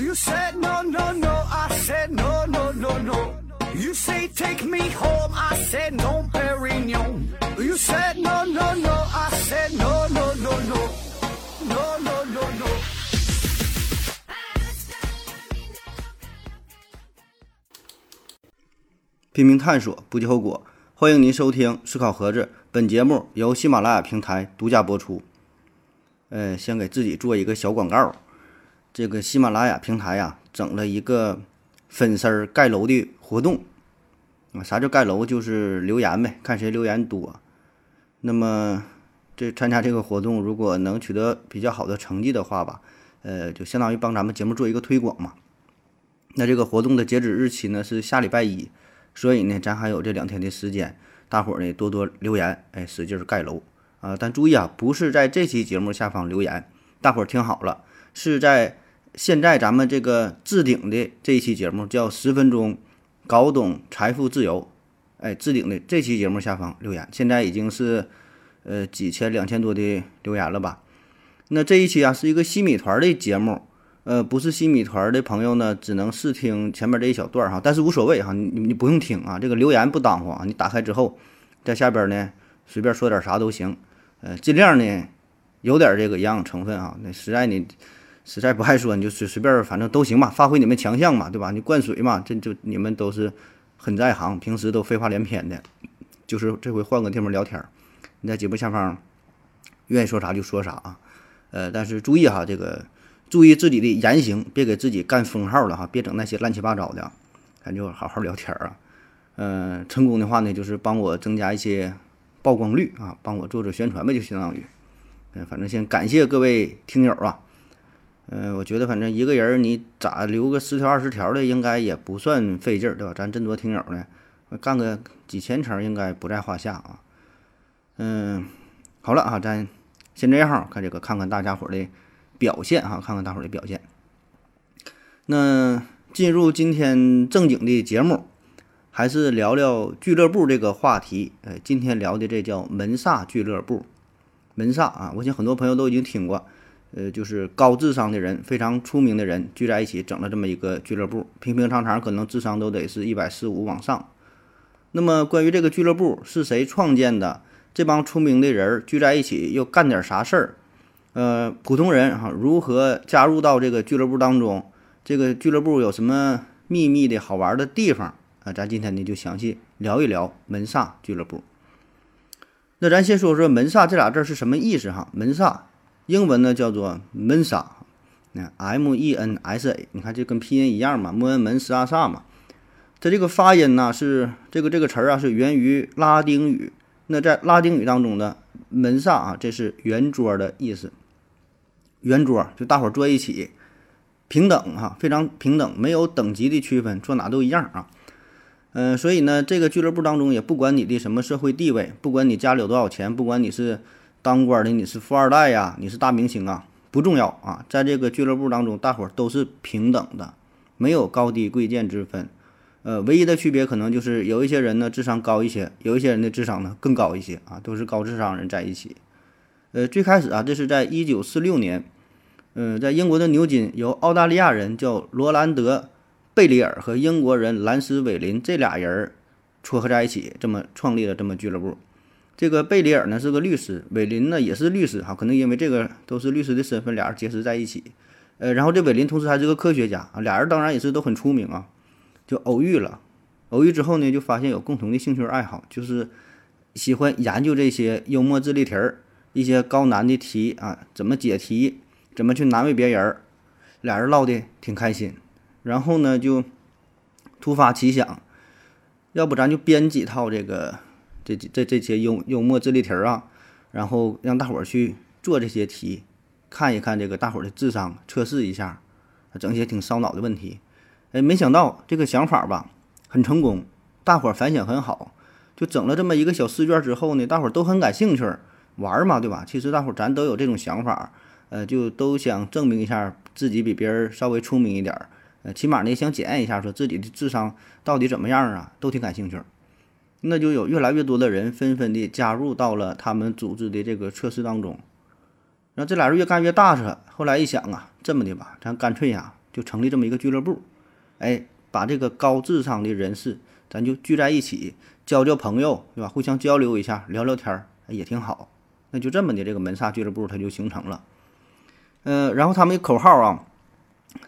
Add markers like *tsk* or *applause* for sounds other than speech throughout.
You said no, no, no. I said no, no, no, no. You say take me home. I said no, Perignon. You said no, no, no. I said no, no, no, no. No, no, no, no. 拼命探索，不计后果。欢迎您收听《思考盒子》，本节目由喜马拉雅平台独家播出。呃，先给自己做一个小广告。这个喜马拉雅平台呀，整了一个粉丝儿盖楼的活动啊。啥叫盖楼？就是留言呗，看谁留言多。那么这参加这个活动，如果能取得比较好的成绩的话吧，呃，就相当于帮咱们节目做一个推广嘛。那这个活动的截止日期呢是下礼拜一。所以呢，咱还有这两天的时间，大伙儿呢多多留言，哎，使劲盖楼啊！但注意啊，不是在这期节目下方留言，大伙儿听好了，是在现在咱们这个置顶的这一期节目叫《十分钟搞懂财富自由》，哎，置顶的这期节目下方留言，现在已经是呃几千两千多的留言了吧？那这一期啊是一个西米团的节目。呃，不是新米团的朋友呢，只能试听前面这一小段哈，但是无所谓哈，你你不用听啊，这个留言不耽误啊，你打开之后，在下边呢随便说点啥都行，呃，尽量呢有点这个营养成分啊，那实在你实在不爱说，你就随随便反正都行吧，发挥你们强项嘛，对吧？你灌水嘛，这就你们都是很在行，平时都废话连篇的，就是这回换个地方聊天，你在节目下方愿意说啥就说啥啊，呃，但是注意哈，这个。注意自己的言行，别给自己干封号了哈，别整那些乱七八糟的，咱就好好聊天啊。嗯，成功的话呢，就是帮我增加一些曝光率啊，帮我做做宣传呗，就相当于。嗯，反正先感谢各位听友啊。嗯，我觉得反正一个人你咋留个十条二十条的，应该也不算费劲儿，对吧？咱这么多听友呢，干个几千层应该不在话下啊。嗯，好了啊，咱先这样，看这个看看大家伙的。表现哈，看看大伙儿的表现。那进入今天正经的节目，还是聊聊俱乐部这个话题。呃，今天聊的这叫门萨俱乐部。门萨啊，我想很多朋友都已经听过。呃，就是高智商的人，非常出名的人聚在一起整了这么一个俱乐部。平平常常可能智商都得是一百四五往上。那么关于这个俱乐部是谁创建的？这帮出名的人聚在一起又干点啥事儿？呃，普通人哈，如何加入到这个俱乐部当中？这个俱乐部有什么秘密的好玩的地方啊？咱今天呢就详细聊一聊门萨俱乐部。那咱先说说门萨这俩字是什么意思哈？门萨英文呢叫做门萨，那 M E N S A，你看这跟拼音一样嘛，莫恩门萨萨嘛。它这个发音呢是这个这个词儿啊是源于拉丁语。那在拉丁语当中呢，门萨啊这是圆桌的意思。圆桌就大伙坐一起，平等哈，非常平等，没有等级的区分，坐哪都一样啊。嗯，所以呢，这个俱乐部当中也不管你的什么社会地位，不管你家里有多少钱，不管你是当官的，你是富二代呀，你是大明星啊，不重要啊。在这个俱乐部当中，大伙儿都是平等的，没有高低贵贱之分。呃，唯一的区别可能就是有一些人呢智商高一些，有一些人的智商呢更高一些啊，都是高智商人在一起。呃，最开始啊，这是在一九四六年，嗯，在英国的牛津，由澳大利亚人叫罗兰德·贝里尔和英国人兰斯·韦林这俩人撮合在一起，这么创立了这么俱乐部。这个贝里尔呢是个律师，韦林呢也是律师哈，可能因为这个都是律师的身份，俩人结识在一起。呃，然后这韦林同时还是个科学家啊，俩人当然也是都很出名啊，就偶遇了。偶遇之后呢，就发现有共同的兴趣爱好，就是喜欢研究这些幽默智力题儿。一些高难的题啊，怎么解题，怎么去难为别人儿，俩人唠的挺开心。然后呢，就突发奇想，要不咱就编几套这个这这这些幽幽默智力题儿啊，然后让大伙儿去做这些题，看一看这个大伙儿的智商，测试一下，整些挺烧脑的问题。哎，没想到这个想法吧，很成功，大伙儿反响很好。就整了这么一个小试卷之后呢，大伙儿都很感兴趣。玩嘛，对吧？其实大伙儿咱都有这种想法，呃，就都想证明一下自己比别人稍微聪明一点儿，呃，起码呢想检验一下，说自己的智商到底怎么样啊，都挺感兴趣。那就有越来越多的人纷纷的加入到了他们组织的这个测试当中。然后这俩人越干越大，是后来一想啊，这么的吧，咱干脆呀就成立这么一个俱乐部，哎，把这个高智商的人士咱就聚在一起，交交朋友，对吧？互相交流一下，聊聊天儿也挺好。那就这么的，这个门萨俱乐部它就形成了。呃，然后他们的口号啊，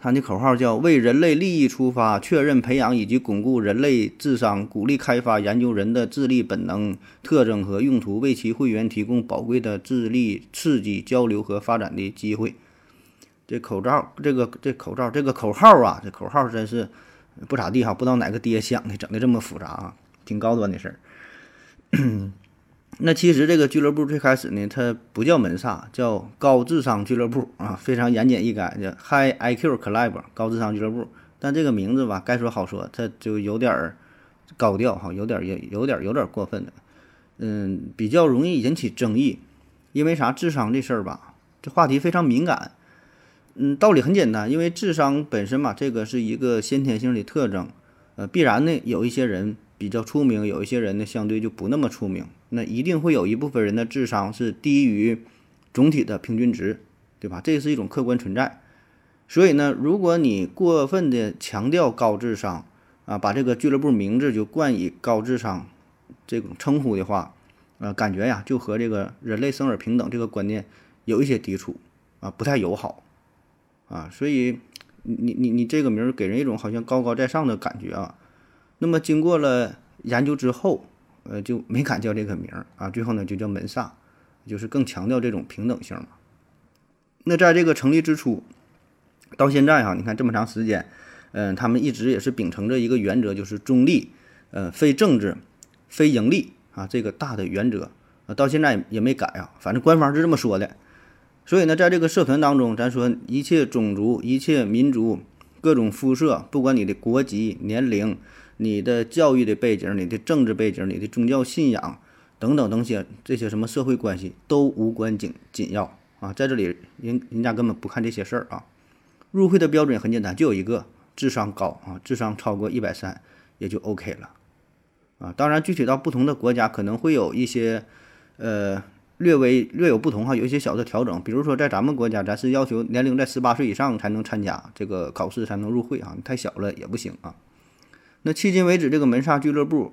他的口号叫“为人类利益出发，确认、培养以及巩固人类智商，鼓励开发研究人的智力本能特征和用途，为其会员提供宝贵的智力刺激、交流和发展的机会。”这口罩，这个这口罩，这个口号啊，这口号真是不咋地哈，不知道哪个爹想的，整的这么复杂啊，挺高端的事儿。那其实这个俱乐部最开始呢，它不叫门萨，叫高智商俱乐部啊，非常言简意赅，叫 High IQ Club 高智商俱乐部。但这个名字吧，该说好说，它就有点儿高调哈，有点儿有有点儿有点儿过分的，嗯，比较容易引起争议。因为啥？智商这事儿吧，这话题非常敏感。嗯，道理很简单，因为智商本身嘛，这个是一个先天性的特征，呃，必然呢，有一些人比较出名，有一些人呢相对就不那么出名。那一定会有一部分人的智商是低于总体的平均值，对吧？这是一种客观存在。所以呢，如果你过分的强调高智商啊，把这个俱乐部名字就冠以高智商这种称呼的话，呃，感觉呀就和这个人类生而平等这个观念有一些抵触啊，不太友好啊。所以你你你这个名儿给人一种好像高高在上的感觉啊。那么经过了研究之后。呃，就没敢叫这个名儿啊，最后呢就叫门萨，就是更强调这种平等性嘛。那在这个成立之初到现在哈，你看这么长时间，嗯，他们一直也是秉承着一个原则，就是中立，呃，非政治，非盈利啊，这个大的原则啊，到现在也没改啊，反正官方是这么说的。所以呢，在这个社团当中，咱说一切种族、一切民族、各种肤色，不管你的国籍、年龄。你的教育的背景、你的政治背景、你的宗教信仰等等等些这些什么社会关系都无关紧紧要啊，在这里人人家根本不看这些事儿啊。入会的标准很简单，就有一个智商高啊，智商超过一百三也就 OK 了啊。当然，具体到不同的国家，可能会有一些呃略微略有不同哈，有一些小的调整。比如说在咱们国家，咱是要求年龄在十八岁以上才能参加这个考试，才能入会啊，太小了也不行啊。那迄今为止，这个门萨俱乐部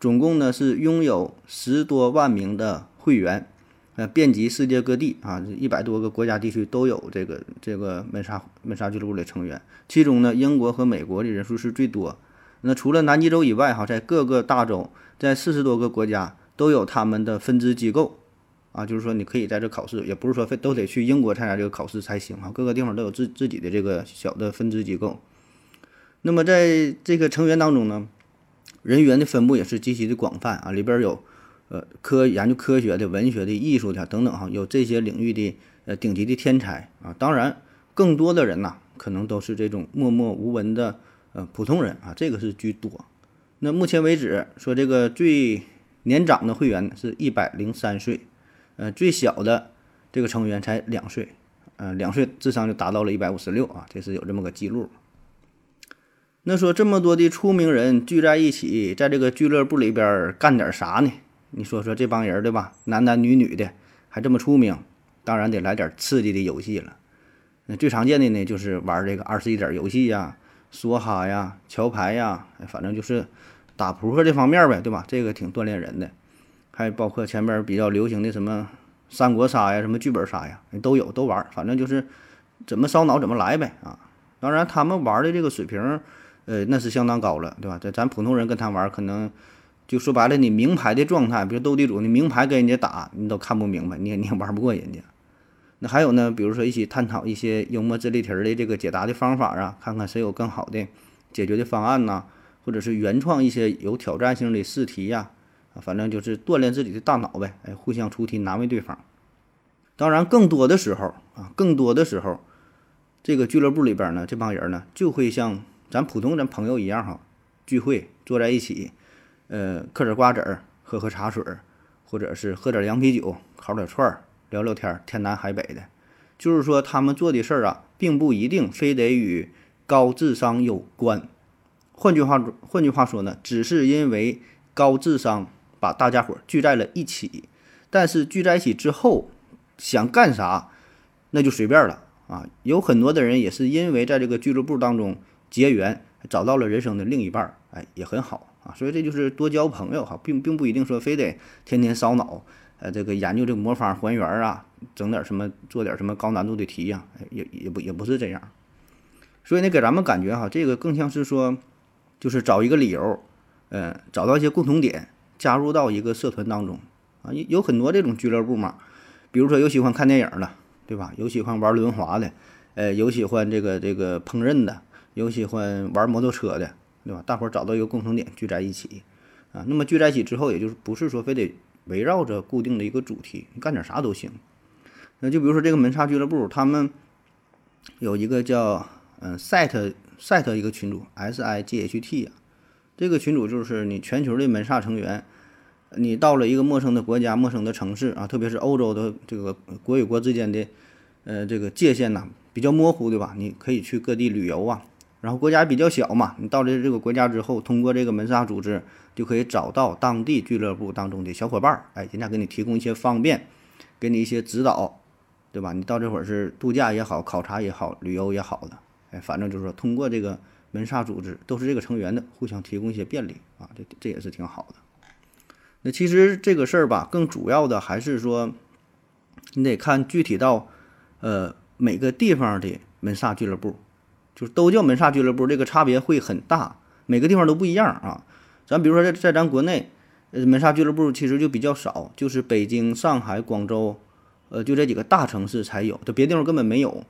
总共呢是拥有十多万名的会员，呃，遍及世界各地啊，一百多个国家地区都有这个这个门萨门萨俱乐部的成员。其中呢，英国和美国的人数是最多。那除了南极洲以外，哈，在各个大洲，在四十多个国家都有他们的分支机构啊，就是说你可以在这考试，也不是说非都得去英国参加这个考试才行啊，各个地方都有自自己的这个小的分支机构。那么在这个成员当中呢，人员的分布也是极其的广泛啊，里边有呃科研究科学的、文学的、艺术的等等哈，有这些领域的呃顶级的天才啊。当然，更多的人呐，可能都是这种默默无闻的呃普通人啊，这个是居多。那目前为止说这个最年长的会员是一百零三岁，呃，最小的这个成员才两岁，呃，两岁智商就达到了一百五十六啊，这是有这么个记录。那说这么多的出名人聚在一起，在这个俱乐部里边干点啥呢？你说说这帮人对吧？男男女女的还这么出名，当然得来点刺激的游戏了。那最常见的呢，就是玩这个二十一点游戏呀、梭哈呀、桥牌呀，反正就是打扑克这方面呗，对吧？这个挺锻炼人的。还包括前边比较流行的什么三国杀呀、什么剧本杀呀，都有都玩。反正就是怎么烧脑怎么来呗啊！当然他们玩的这个水平。呃，那是相当高了，对吧？这咱普通人跟他玩，可能就说白了，你名牌的状态，比如斗地主，你名牌跟人家打，你都看不明白，你也你也玩不过人家。那还有呢，比如说一起探讨一些幽默智力题的这个解答的方法啊，看看谁有更好的解决的方案呐，或者是原创一些有挑战性的试题呀，啊，反正就是锻炼自己的大脑呗，哎，互相出题难为对方。当然，更多的时候啊，更多的时候，这个俱乐部里边呢，这帮人呢，就会像。咱普通人朋友一样哈，聚会坐在一起，呃，嗑点瓜子儿，喝喝茶水儿，或者是喝点凉啤酒，烤点串儿，聊聊天，天南海北的。就是说，他们做的事儿啊，并不一定非得与高智商有关。换句话，换句话说呢，只是因为高智商把大家伙聚在了一起。但是聚在一起之后，想干啥，那就随便了。啊，有很多的人也是因为在这个俱乐部当中结缘，找到了人生的另一半儿，哎，也很好啊。所以这就是多交朋友哈，并并不一定说非得天天烧脑，呃，这个研究这个魔方还原啊，整点什么做点什么高难度的题呀，也也不也不是这样。所以呢，给咱们感觉哈，这个更像是说，就是找一个理由，呃，找到一些共同点，加入到一个社团当中啊，有有很多这种俱乐部嘛，比如说有喜欢看电影的。对吧？有喜欢玩轮滑的，呃，有喜欢这个这个烹饪的，有喜欢玩摩托车的，对吧？大伙儿找到一个共同点，聚在一起，啊，那么聚在一起之后，也就是不是说非得围绕着固定的一个主题，你干点啥都行。那就比如说这个门萨俱乐部，他们有一个叫嗯 set set 一个群主 S I G H T 啊，这个群主就是你全球的门萨成员。你到了一个陌生的国家、陌生的城市啊，特别是欧洲的这个国与国之间的，呃，这个界限呐比较模糊，对吧？你可以去各地旅游啊，然后国家比较小嘛，你到了这个国家之后，通过这个门萨组织就可以找到当地俱乐部当中的小伙伴儿，哎，人家给你提供一些方便，给你一些指导，对吧？你到这会儿是度假也好、考察也好、旅游也好的，哎，反正就是说通过这个门萨组织，都是这个成员的，互相提供一些便利啊，这这也是挺好的。那其实这个事儿吧，更主要的还是说，你得看具体到，呃，每个地方的门萨俱乐部，就是都叫门萨俱乐部，这个差别会很大，每个地方都不一样啊。咱比如说在在咱国内，呃，门萨俱乐部其实就比较少，就是北京、上海、广州，呃，就这几个大城市才有，这别地方根本没有。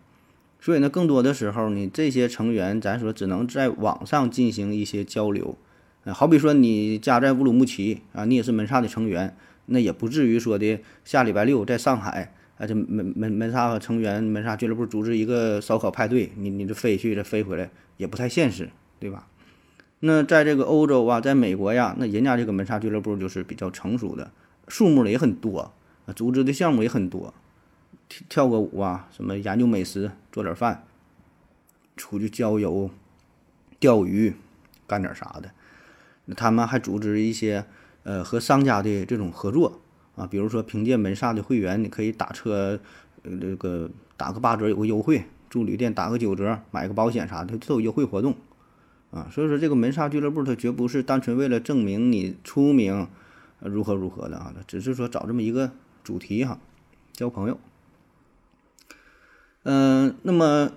所以呢，更多的时候，你这些成员，咱说只能在网上进行一些交流。呃好比说你家在乌鲁木齐啊，你也是门萨的成员，那也不至于说的下礼拜六在上海，啊，这门门门萨成员门萨俱乐部组织一个烧烤派对，你你这飞去再飞回来也不太现实，对吧？那在这个欧洲啊，在美国呀，那人家这个门萨俱乐部就是比较成熟的，数目呢也很多，组织的项目也很多，跳个舞啊，什么研究美食，做点饭，出去郊游、钓鱼，干点啥的。他们还组织一些，呃，和商家的这种合作啊，比如说凭借门萨的会员，你可以打车，呃，这个打个八折有个优惠，住旅店打个九折，买个保险啥的都有优惠活动，啊，所以说这个门萨俱乐部它绝不是单纯为了证明你出名，如何如何的啊，只是说找这么一个主题哈，交朋友。嗯，那么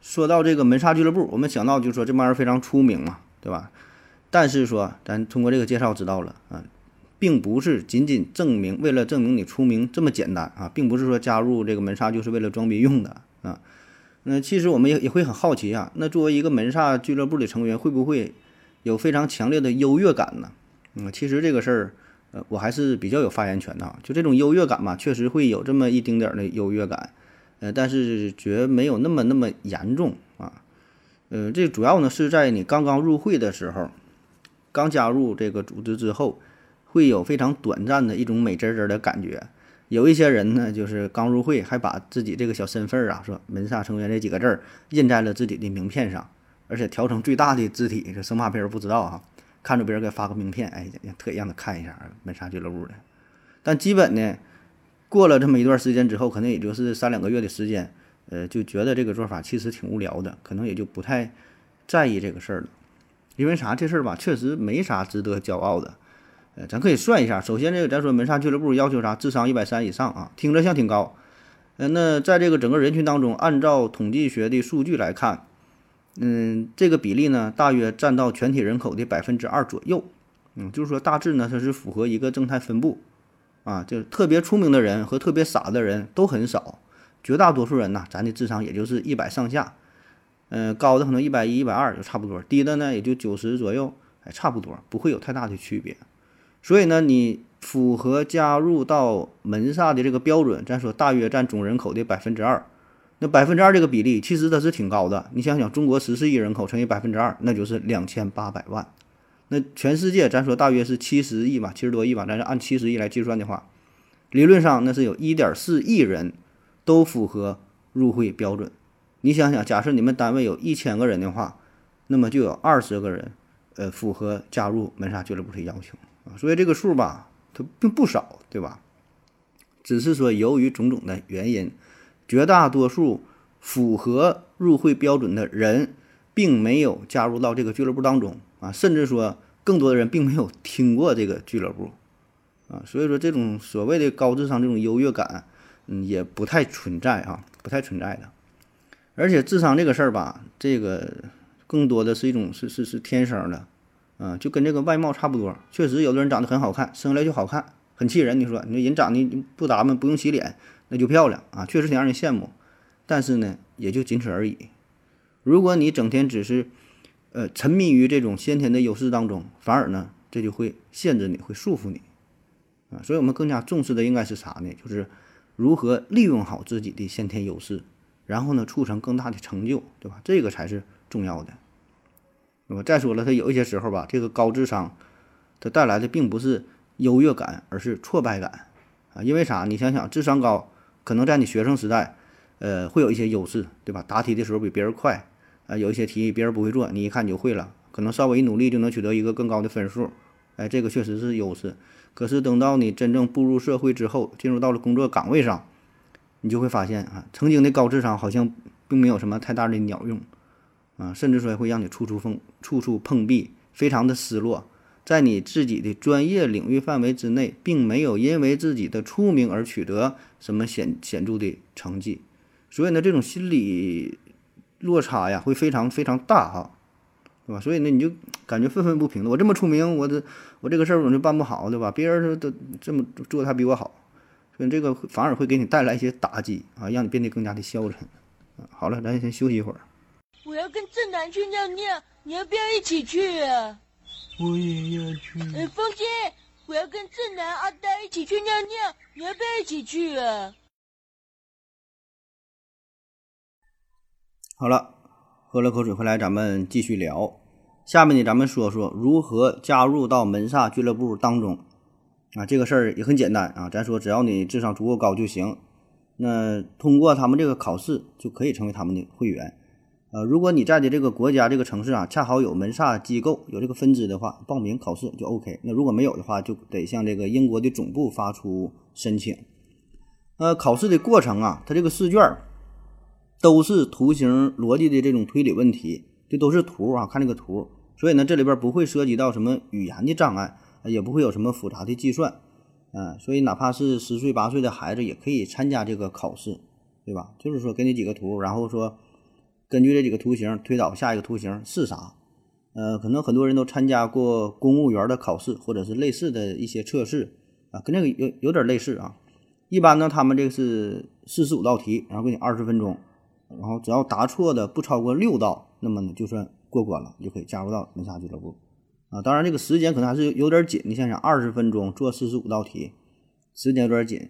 说到这个门萨俱乐部，我们想到就是说这帮人非常出名嘛，对吧？但是说，咱通过这个介绍知道了啊，并不是仅仅证明为了证明你出名这么简单啊，并不是说加入这个门萨就是为了装逼用的啊。那其实我们也也会很好奇啊，那作为一个门萨俱乐部的成员，会不会有非常强烈的优越感呢？嗯，其实这个事儿，呃，我还是比较有发言权的啊。就这种优越感嘛，确实会有这么一丁点儿的优越感，呃，但是绝没有那么那么严重啊。呃，这主要呢是在你刚刚入会的时候。刚加入这个组织之后，会有非常短暂的一种美滋滋的感觉。有一些人呢，就是刚入会，还把自己这个小身份啊，说门萨成员这几个字儿印在了自己的名片上，而且调成最大的字体，这生怕别人不知道哈。看着别人给发个名片，哎，特意让他看一下门萨俱乐部的。但基本呢，过了这么一段时间之后，可能也就是三两个月的时间，呃，就觉得这个做法其实挺无聊的，可能也就不太在意这个事儿了。因为啥这事儿吧，确实没啥值得骄傲的。呃，咱可以算一下。首先，这个咱说门萨俱乐部要求啥？智商一百三以上啊，听着像挺高。呃，那在这个整个人群当中，按照统计学的数据来看，嗯，这个比例呢，大约占到全体人口的百分之二左右。嗯，就是说大致呢，它是符合一个正态分布。啊，就是特别出名的人和特别傻的人都很少，绝大多数人呢，咱的智商也就是一百上下。嗯，高的可能一百一、一百二就差不多，低的呢也就九十左右，哎，差不多，不会有太大的区别。所以呢，你符合加入到门萨的这个标准，咱说大约占总人口的百分之二。那百分之二这个比例其实它是挺高的。你想想，中国十四亿人口乘以百分之二，那就是两千八百万。那全世界咱说大约是七十亿吧，七十多亿吧，咱是按七十亿来计算的话，理论上那是有一点四亿人都符合入会标准。你想想，假设你们单位有一千个人的话，那么就有二十个人，呃，符合加入门萨俱乐部的要求。所以这个数吧，它并不少，对吧？只是说由于种种的原因，绝大多数符合入会标准的人，并没有加入到这个俱乐部当中啊，甚至说更多的人并没有听过这个俱乐部啊，所以说这种所谓的高智商这种优越感，嗯，也不太存在啊，不太存在的。而且智商这个事儿吧，这个更多的是一种是是是天生的，啊，就跟这个外貌差不多。确实有的人长得很好看，生来就好看，很气人。你说你说人长得不打扮不用洗脸，那就漂亮啊，确实挺让人羡慕。但是呢，也就仅此而已。如果你整天只是，呃，沉迷于这种先天的优势当中，反而呢，这就会限制你，会束缚你，啊，所以我们更加重视的应该是啥呢？就是如何利用好自己的先天优势，然后呢，促成更大的成就，对吧？这个才是重要的。那么再说了，他有一些时候吧，这个高智商，它带来的并不是优越感，而是挫败感，啊，因为啥？你想想，智商高，可能在你学生时代。呃，会有一些优势，对吧？答题的时候比别人快，啊，有一些题别人不会做，你一看你就会了，可能稍微一努力就能取得一个更高的分数，哎，这个确实是优势。可是等到你真正步入社会之后，进入到了工作岗位上，你就会发现啊，曾经的高智商好像并没有什么太大的鸟用，啊，甚至说会让你处处碰处处碰壁，非常的失落，在你自己的专业领域范围之内，并没有因为自己的出名而取得什么显显著的成绩。所以呢，这种心理落差呀，会非常非常大哈，对吧？所以呢，你就感觉愤愤不平的。我这么出名，我这我这个事儿我就办不好，对吧？别人都这么做，他比我好，所以这个反而会给你带来一些打击啊，让你变得更加的消沉。好了，咱先休息一会儿。我要跟正南去尿尿，你要不要一起去啊？我也要去。呃，风姐，我要跟正南、阿呆一起去尿尿，你要不要一起去啊？好了，喝了口水回来，咱们继续聊。下面呢，咱们说说如何加入到门萨俱乐部当中啊。这个事儿也很简单啊，咱说只要你智商足够高就行。那通过他们这个考试就可以成为他们的会员。呃，如果你在的这个国家这个城市啊，恰好有门萨机构有这个分支的话，报名考试就 OK。那如果没有的话，就得向这个英国的总部发出申请。呃，考试的过程啊，它这个试卷。都是图形逻辑的这种推理问题，这都是图啊，看这个图，所以呢，这里边不会涉及到什么语言的障碍，也不会有什么复杂的计算，嗯，所以哪怕是十岁八岁的孩子也可以参加这个考试，对吧？就是说给你几个图，然后说根据这几个图形推导下一个图形是啥，呃，可能很多人都参加过公务员的考试或者是类似的一些测试啊，跟这个有有点类似啊。一般呢，他们这个是四十五道题，然后给你二十分钟。然后只要答错的不超过六道，那么呢就算过关了，就可以加入到门萨俱乐部啊。当然这个时间可能还是有点紧，你想想二十分钟做四十五道题，时间有点紧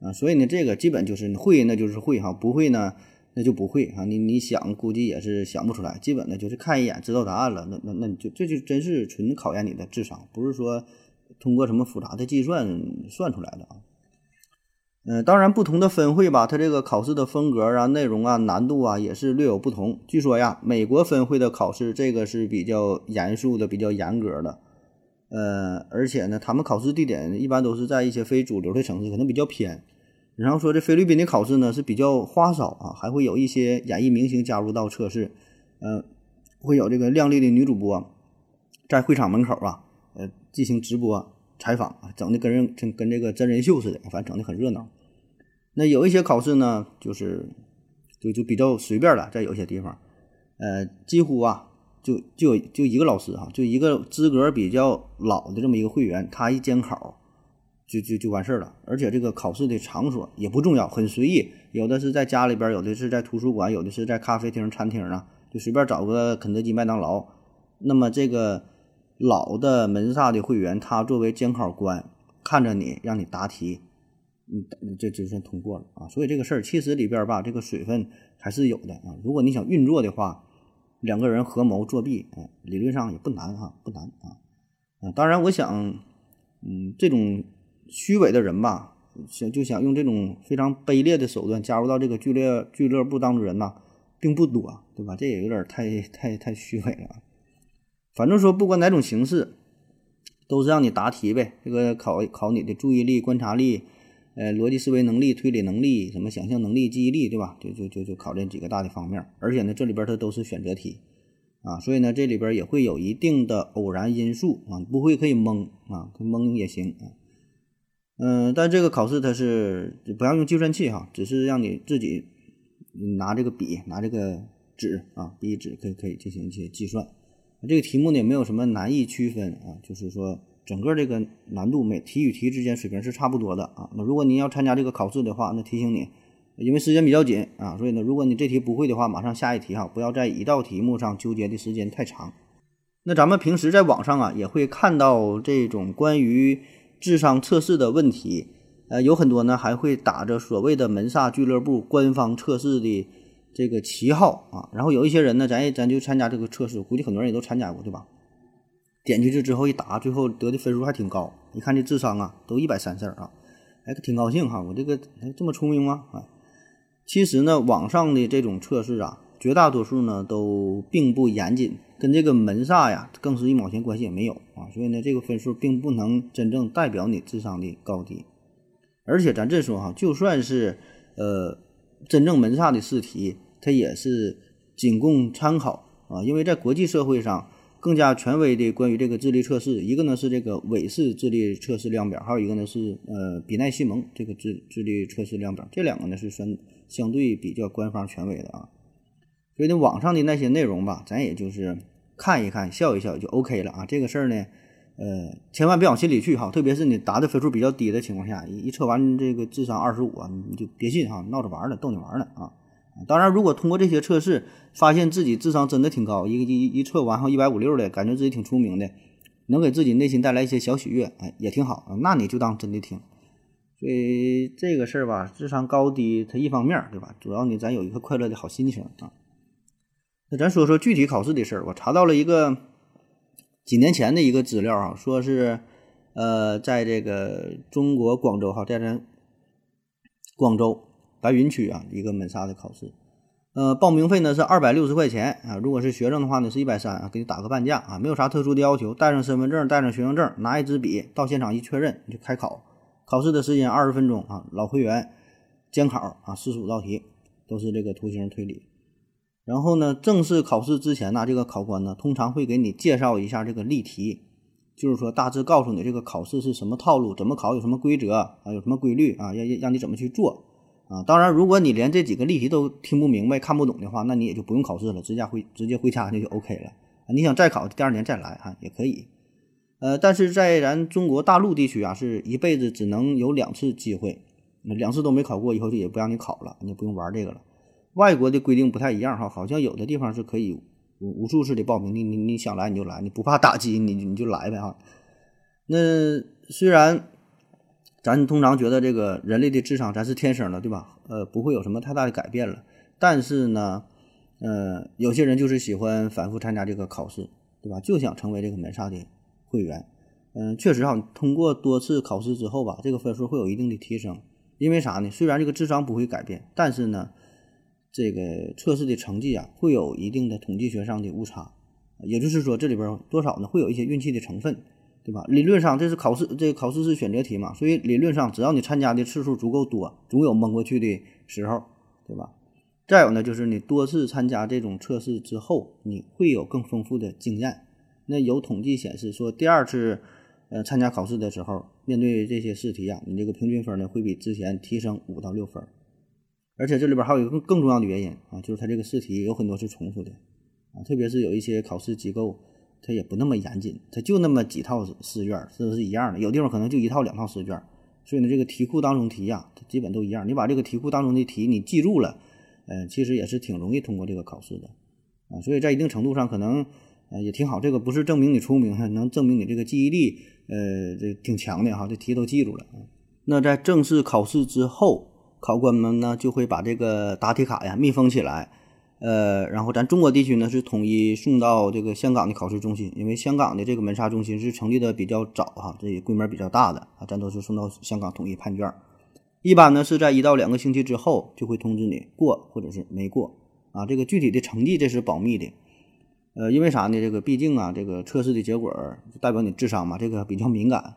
啊。所以呢，这个基本就是会那就是会哈，不会呢那就不会啊。你你想估计也是想不出来，基本呢就是看一眼知道答案了，那那那你就这就真是纯考验你的智商，不是说通过什么复杂的计算算出来的啊。嗯，当然，不同的分会吧，它这个考试的风格啊、内容啊、难度啊，也是略有不同。据说呀，美国分会的考试这个是比较严肃的、比较严格的。呃，而且呢，他们考试地点一般都是在一些非主流的城市，可能比较偏。然后说这菲律宾的考试呢是比较花哨啊，还会有一些演艺明星加入到测试。嗯，会有这个靓丽的女主播在会场门口啊，呃，进行直播。采访啊，整的跟人跟跟这个真人秀似的，反正整的很热闹。那有一些考试呢，就是就就比较随便了，在有些地方，呃，几乎啊，就就就一个老师哈，就一个资格比较老的这么一个会员，他一监考就就就完事儿了。而且这个考试的场所也不重要，很随意，有的是在家里边，有的是在图书馆，有的是在咖啡厅、餐厅啊，就随便找个肯德基、麦当劳。那么这个。老的门萨的会员，他作为监考官，看着你，让你答题，嗯，这就算通过了啊。所以这个事儿其实里边吧，这个水分还是有的啊。如果你想运作的话，两个人合谋作弊，哎，理论上也不难哈，不难啊。啊，当然，我想，嗯，这种虚伪的人吧，想就想用这种非常卑劣的手段加入到这个俱乐俱乐部当中人呐，并不多，对吧？这也有点太太太虚伪了。反正说，不管哪种形式，都是让你答题呗。这个考考你的注意力、观察力，呃，逻辑思维能力、推理能力、什么想象能力、记忆力，对吧？就就就就考这几个大的方面，而且呢，这里边它都是选择题啊，所以呢，这里边也会有一定的偶然因素啊，不会可以蒙啊，蒙也行啊。嗯，但这个考试它是不要用计算器哈，只是让你自己拿这个笔、拿这个纸啊，笔纸可以可以进行一些计算。这个题目呢也没有什么难易区分啊，就是说整个这个难度每题与题之间水平是差不多的啊。那如果您要参加这个考试的话，那提醒你，因为时间比较紧啊，所以呢，如果你这题不会的话，马上下一题哈，不要在一道题目上纠结的时间太长。那咱们平时在网上啊也会看到这种关于。智商测试的问题，呃，有很多呢，还会打着所谓的门萨俱乐部官方测试的这个旗号啊。然后有一些人呢，咱也咱就参加这个测试，估计很多人也都参加过，对吧？点进去之后一答，最后得的分数还挺高。一看这智商啊，都一百三十二啊，哎，挺高兴哈。我这个这么聪明吗？啊，其实呢，网上的这种测试啊，绝大多数呢都并不严谨。跟这个门萨呀，更是一毛钱关系也没有啊，所以呢，这个分数并不能真正代表你智商的高低。而且咱这说哈，就算是呃真正门萨的试题，它也是仅供参考啊，因为在国际社会上，更加权威的关于这个智力测试，一个呢是这个韦氏智力测试量表，还有一个呢是呃比奈西蒙这个智智力测试量表，这两个呢是算相对比较官方权威的啊。所以呢，网上的那些内容吧，咱也就是看一看，笑一笑就 OK 了啊。这个事儿呢，呃，千万别往心里去哈。特别是你答的分数比较低的情况下，一测完这个智商二十五啊，你就别信哈，闹着玩儿的，逗你玩儿呢啊。当然，如果通过这些测试发现自己智商真的挺高，一个一一测完后一百五六的，感觉自己挺出名的，能给自己内心带来一些小喜悦，哎，也挺好。那你就当真的听。所以这个事儿吧，智商高低它一方面儿对吧？主要呢，咱有一个快乐的好心情啊。那咱说说具体考试的事儿。我查到了一个几年前的一个资料啊，说是呃，在这个中国广州哈，在咱广州白云区啊，一个门萨的考试，呃，报名费呢是二百六十块钱啊。如果是学生的话呢，是一百三啊，给你打个半价啊，没有啥特殊的要求，带上身份证，带上学生证，拿一支笔到现场一确认就开考。考试的时间二十分钟啊，老会员监考啊，四十五道题都是这个图形推理。然后呢，正式考试之前呢，这个考官呢通常会给你介绍一下这个例题，就是说大致告诉你这个考试是什么套路，怎么考，有什么规则啊，有什么规律啊，要要让你怎么去做啊。当然，如果你连这几个例题都听不明白、看不懂的话，那你也就不用考试了，直接回直接回家就就 OK 了。你想再考，第二年再来啊也可以。呃，但是在咱中国大陆地区啊，是一辈子只能有两次机会，两次都没考过，以后就也不让你考了，你不用玩这个了。外国的规定不太一样哈，好像有的地方是可以无无数次的报名，你你你想来你就来，你不怕打击你你就来呗哈。那虽然咱通常觉得这个人类的智商咱是天生的，对吧？呃，不会有什么太大的改变了，但是呢，呃，有些人就是喜欢反复参加这个考试，对吧？就想成为这个门萨的会员。嗯，确实哈，通过多次考试之后吧，这个分数会有一定的提升。因为啥呢？虽然这个智商不会改变，但是呢。这个测试的成绩啊，会有一定的统计学上的误差，也就是说，这里边多少呢，会有一些运气的成分，对吧？理论上这是考试，这个考试是选择题嘛，所以理论上只要你参加的次数足够多，总有蒙过去的时候，对吧？再有呢，就是你多次参加这种测试之后，你会有更丰富的经验。那有统计显示说，第二次呃参加考试的时候，面对这些试题啊，你这个平均分呢会比之前提升五到六分。而且这里边还有一个更更重要的原因啊，就是它这个试题有很多是重复的啊，特别是有一些考试机构，它也不那么严谨，它就那么几套试卷，这是一样的。有地方可能就一套两套试卷，所以呢，这个题库当中题呀，它基本都一样。你把这个题库当中的题你记住了，呃，其实也是挺容易通过这个考试的啊。所以在一定程度上可能呃也挺好。这个不是证明你聪明，能证明你这个记忆力呃这挺强的哈，这题都记住了。那在正式考试之后。考官们呢就会把这个答题卡呀密封起来，呃，然后咱中国地区呢是统一送到这个香港的考试中心，因为香港的这个门萨中心是成立的比较早哈，这也规模比较大的啊，咱都是送到香港统一判卷。一般呢是在一到两个星期之后就会通知你过或者是没过啊，这个具体的成绩这是保密的，呃，因为啥呢？这个毕竟啊，这个测试的结果就代表你智商嘛，这个比较敏感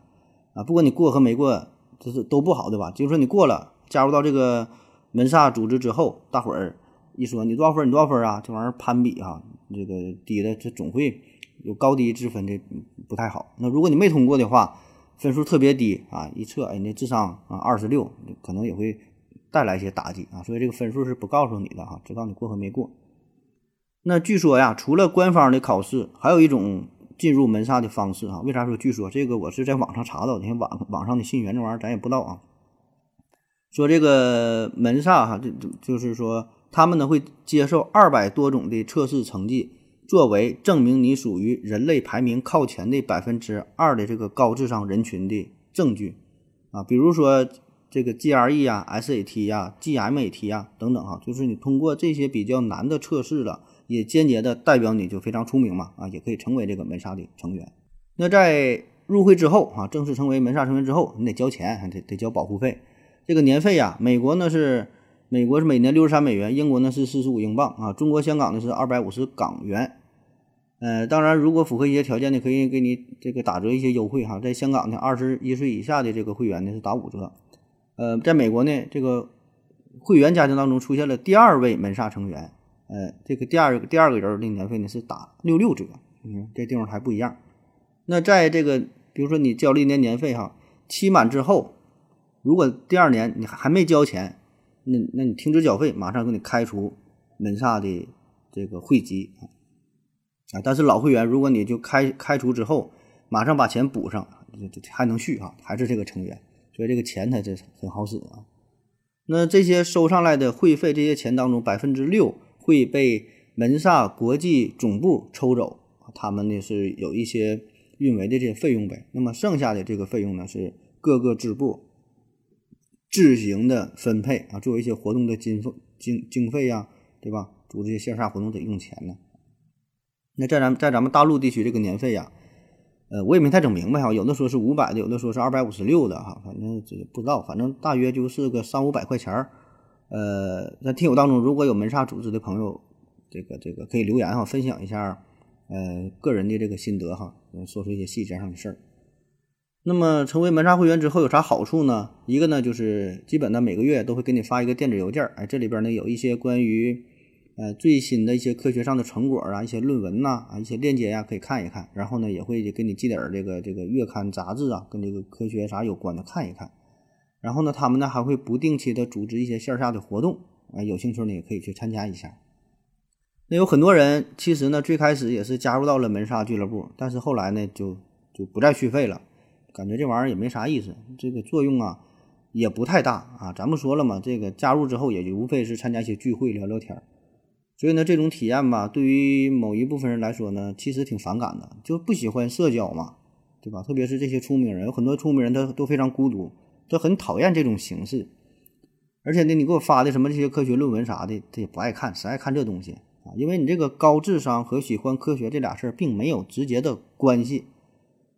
啊，不管你过和没过。这是都不好，对吧？就是说你过了加入到这个门萨组织之后，大伙儿一说你多少分，你多少分啊，这玩意儿攀比哈、这个低的这总会有高低之分的，不太好。那如果你没通过的话，分数特别低啊，一测哎，你这智商啊二十六，可能也会带来一些打击啊。所以这个分数是不告诉你的哈，只告诉你过和没过。那据说呀，除了官方的考试，还有一种进入门萨的方式哈。为啥说据说？这个我是在网上查到的，因为网网上的信源这玩意儿咱也不知道啊。说这个门萨哈，这这就是说他们呢会接受二百多种的测试成绩，作为证明你属于人类排名靠前的百分之二的这个高智商人群的证据啊。比如说这个 GRE 呀、SAT 呀、GMAT 呀等等哈，就是你通过这些比较难的测试了。也间接的代表你就非常出名嘛，啊，也可以成为这个门萨的成员。那在入会之后啊，正式成为门萨成员之后，你得交钱，还得得交保护费。这个年费呀，美国呢是美国是每年六十三美元，英国呢是四十五英镑啊，中国香港呢是二百五十港元。呃，当然如果符合一些条件呢，可以给你这个打折一些优惠哈。在香港呢，二十一岁以下的这个会员呢是打五折。呃，在美国呢，这个会员家庭当中出现了第二位门萨成员。呃，这个第二第二个人的年费呢是打六六折，嗯，这地方还不一样。那在这个比如说你交了一年年费哈，期满之后，如果第二年你还没交钱，那那你停止缴费，马上给你开除门萨的这个会籍啊。但是老会员如果你就开开除之后，马上把钱补上，这这还能续啊，还是这个成员，所以这个钱它这很好使啊。那这些收上来的会费，这些钱当中百分之六。会被门萨国际总部抽走，他们呢是有一些运维的这些费用呗。那么剩下的这个费用呢是各个支部自行的分配啊，作为一些活动的经费经经费呀，对吧？组织一些线下活动得用钱呢。那在咱在咱们大陆地区这个年费呀，呃，我也没太整明白哈，有的说是五百的，有的说是二百五十六的哈，反正这不知道，反正大约就是个三五百块钱儿。呃，在听友当中，如果有门萨组织的朋友，这个这个可以留言哈，分享一下，呃，个人的这个心得哈，说出一些细节上的事儿。那么，成为门萨会员之后有啥好处呢？一个呢，就是基本呢每个月都会给你发一个电子邮件，哎，这里边呢有一些关于呃最新的一些科学上的成果啊，一些论文呐啊，一些链接呀，可以看一看。然后呢，也会给你寄点这个这个月刊杂志啊，跟这个科学啥有关的看一看。然后呢，他们呢还会不定期的组织一些线下的活动，啊，有兴趣呢也可以去参加一下。那有很多人其实呢最开始也是加入到了门萨俱乐部，但是后来呢就就不再续费了，感觉这玩意儿也没啥意思，这个作用啊也不太大啊。咱们说了嘛，这个加入之后也就无非是参加一些聚会聊聊天儿，所以呢这种体验吧，对于某一部分人来说呢，其实挺反感的，就不喜欢社交嘛，对吧？特别是这些聪明人，有很多聪明人他都非常孤独。都很讨厌这种形式，而且呢，你给我发的什么这些科学论文啥的，他也不爱看，谁爱看这东西啊？因为你这个高智商和喜欢科学这俩事儿并没有直接的关系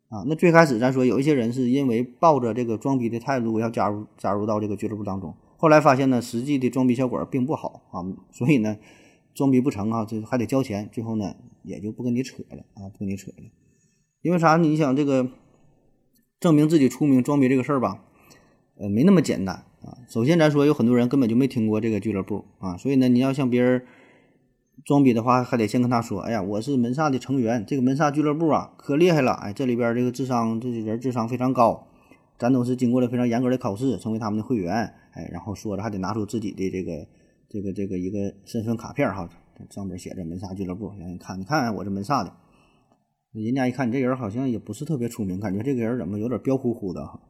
啊。那最开始咱说有一些人是因为抱着这个装逼的态度要加入加入到这个俱乐部当中，后来发现呢，实际的装逼效果并不好啊，所以呢，装逼不成啊，这还得交钱，最后呢也就不跟你扯了啊，不跟你扯了，因为啥？你想这个证明自己出名装逼这个事儿吧？呃，没那么简单啊。首先，咱说有很多人根本就没听过这个俱乐部啊，所以呢，你要向别人装逼的话，还得先跟他说：“哎呀，我是门萨的成员，这个门萨俱乐部啊，可厉害了！哎，这里边这个智商，这些人智商非常高，咱都是经过了非常严格的考试，成为他们的会员。哎，然后说着还得拿出自己的这个这个这个一个身份卡片哈，上面写着门萨俱乐部，让人看，你看我是门萨的。人家一看你这人好像也不是特别出名，感觉这个人怎么有点彪呼呼的哈。”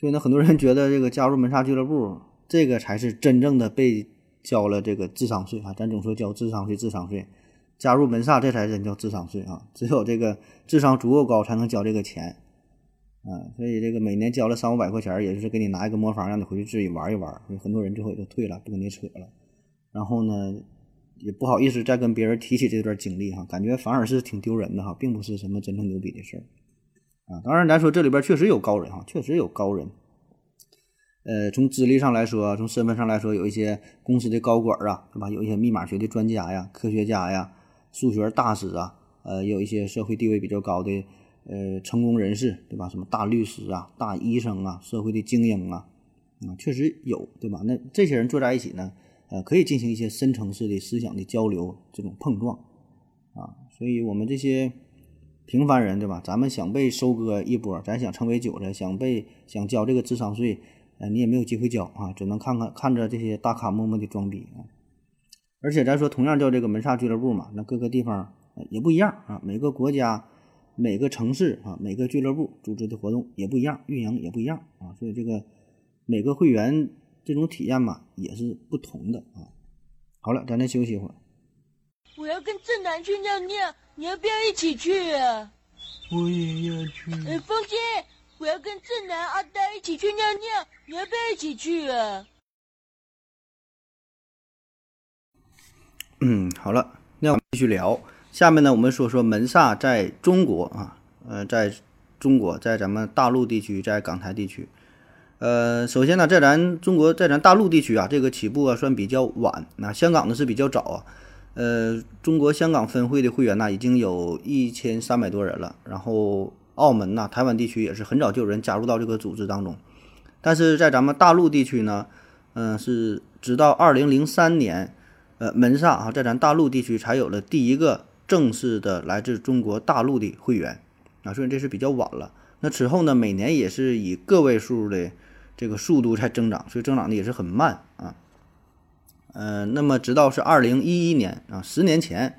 所以呢，很多人觉得这个加入门萨俱乐部，这个才是真正的被交了这个智商税啊！咱总说交智商税，智商税，加入门萨这才真叫智商税啊！只有这个智商足够高，才能交这个钱啊！所以这个每年交了三五百块钱，也就是给你拿一个魔方，让你回去自己玩一玩。所以很多人最后也就退了，不跟你扯了。然后呢，也不好意思再跟别人提起这段经历哈，感觉反而是挺丢人的哈，并不是什么真正牛逼的事儿。啊，当然，咱说这里边确实有高人哈，确实有高人。呃，从资历上来说，从身份上来说，有一些公司的高管啊，对吧？有一些密码学的专家呀、科学家呀、数学大师啊，呃，有一些社会地位比较高的呃成功人士，对吧？什么大律师啊、大医生啊、社会的精英啊，啊，确实有，对吧？那这些人坐在一起呢，呃，可以进行一些深层次的思想的交流，这种碰撞啊。所以我们这些平凡人，对吧？咱们想被收割一波，咱想成为韭菜，想被想交这个智商税，呃，你也没有机会交啊，只能看看看着这些大咖默默的装逼啊。而且咱说，同样叫这个门萨俱乐部嘛，那各个地方也不一样啊，每个国家、每个城市啊、每个俱乐部组织的活动也不一样，运营也不一样啊，所以这个每个会员这种体验嘛也是不同的啊。好了，咱再休息一会儿。我要跟正南去尿尿，你要不要一起去啊？我也要去。呃，风姐，我要跟正南、阿呆一起去尿尿，你要不要一起去啊？嗯，好了，那我们继续聊。下面呢，我们说说门萨在中国啊，呃，在中国，在咱们大陆地区，在港台地区。呃，首先呢，在咱中国，在咱大陆地区啊，这个起步啊算比较晚。那香港呢是比较早啊。呃，中国香港分会的会员呢已经有一千三百多人了。然后澳门呐、台湾地区也是很早就有人加入到这个组织当中。但是在咱们大陆地区呢，嗯、是直到二零零三年。呃，门萨啊，在咱大陆地区才有了第一个正式的来自中国大陆的会员啊，所以这是比较晚了。那此后呢，每年也是以个位数的这个速度在增长，所以增长的也是很慢啊。呃，那么直到是二零一一年啊，十年前，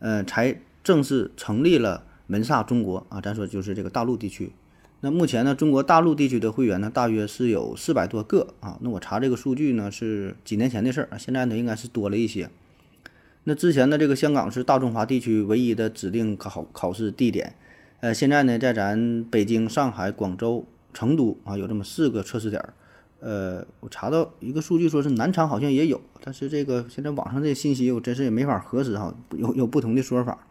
呃，才正式成立了门萨中国啊，咱说就是这个大陆地区。那目前呢，中国大陆地区的会员呢，大约是有四百多个啊。那我查这个数据呢，是几年前的事儿，现在呢应该是多了一些。那之前的这个香港是大中华地区唯一的指定考考试地点，呃，现在呢在咱北京、上海、广州、成都啊有这么四个测试点儿。呃，我查到一个数据说是南昌好像也有，但是这个现在网上这信息我真是也没法核实哈，有有不同的说法。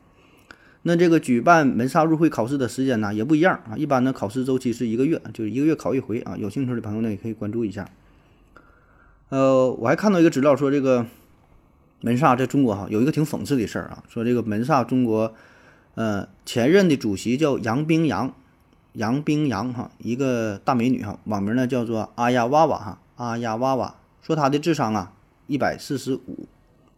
那这个举办门萨入会考试的时间呢也不一样啊，一般呢考试周期是一个月，就是一个月考一回啊。有兴趣的朋友呢也可以关注一下。呃，我还看到一个资料说，这个门萨在中国哈有一个挺讽刺的事儿啊，说这个门萨中国，呃，前任的主席叫杨冰洋，杨冰洋哈，一个大美女哈，网名呢叫做阿呀娃娃哈，阿呀娃娃，说她的智商啊一百四十五，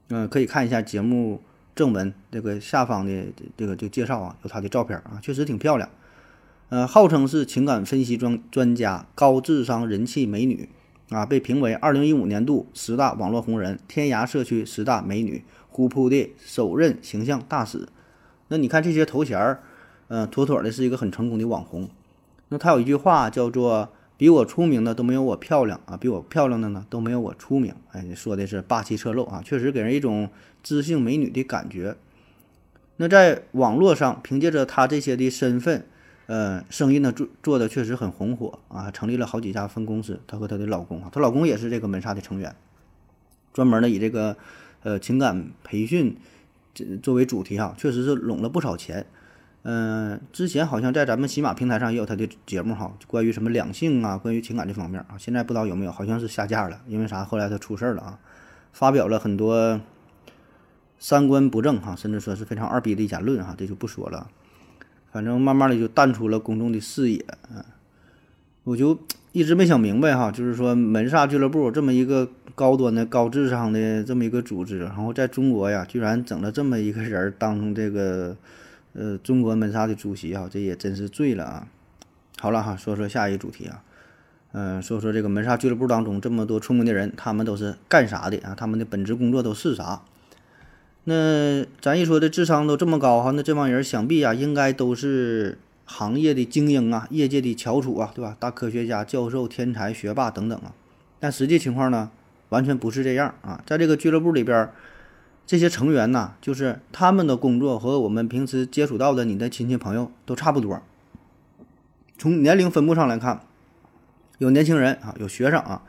嗯，可以看一下节目。正文这个下方的这个这个介绍啊，有她的照片啊，确实挺漂亮。呃，号称是情感分析专专家、高智商人气美女啊，被评为二零一五年度十大网络红人、天涯社区十大美女、虎扑的首任形象大使。那你看这些头衔儿，呃，妥妥的是一个很成功的网红。那他有一句话叫做“比我出名的都没有我漂亮啊，比我漂亮的呢都没有我出名”。哎，说的是霸气侧漏啊，确实给人一种。知性美女的感觉，那在网络上凭借着她这些的身份，呃，生意呢做做的确实很红火啊，成立了好几家分公司。她和她的老公啊，她老公也是这个门萨的成员，专门呢以这个呃情感培训这作为主题哈，确实是拢了不少钱。嗯，之前好像在咱们喜马平台上也有他的节目哈，关于什么两性啊，关于情感这方面啊，现在不知道有没有，好像是下架了，因为啥？后来他出事儿了啊，发表了很多。三观不正哈，甚至说是非常二逼的言论哈，这就不说了。反正慢慢的就淡出了公众的视野啊。我就一直没想明白哈，就是说门萨俱乐部这么一个高端的、高智商的这么一个组织，然后在中国呀，居然整了这么一个人当这个呃中国门萨的主席啊，这也真是醉了啊。好了哈，说说下一个主题啊，嗯，说说这个门萨俱乐部当中这么多出名的人，他们都是干啥的啊？他们的本职工作都是啥？那咱一说这智商都这么高哈，那这帮人想必啊，应该都是行业的精英啊，业界的翘楚啊，对吧？大科学家、教授、天才、学霸等等啊。但实际情况呢，完全不是这样啊。在这个俱乐部里边，这些成员呐，就是他们的工作和我们平时接触到的你的亲戚朋友都差不多。从年龄分布上来看，有年轻人啊，有学生啊，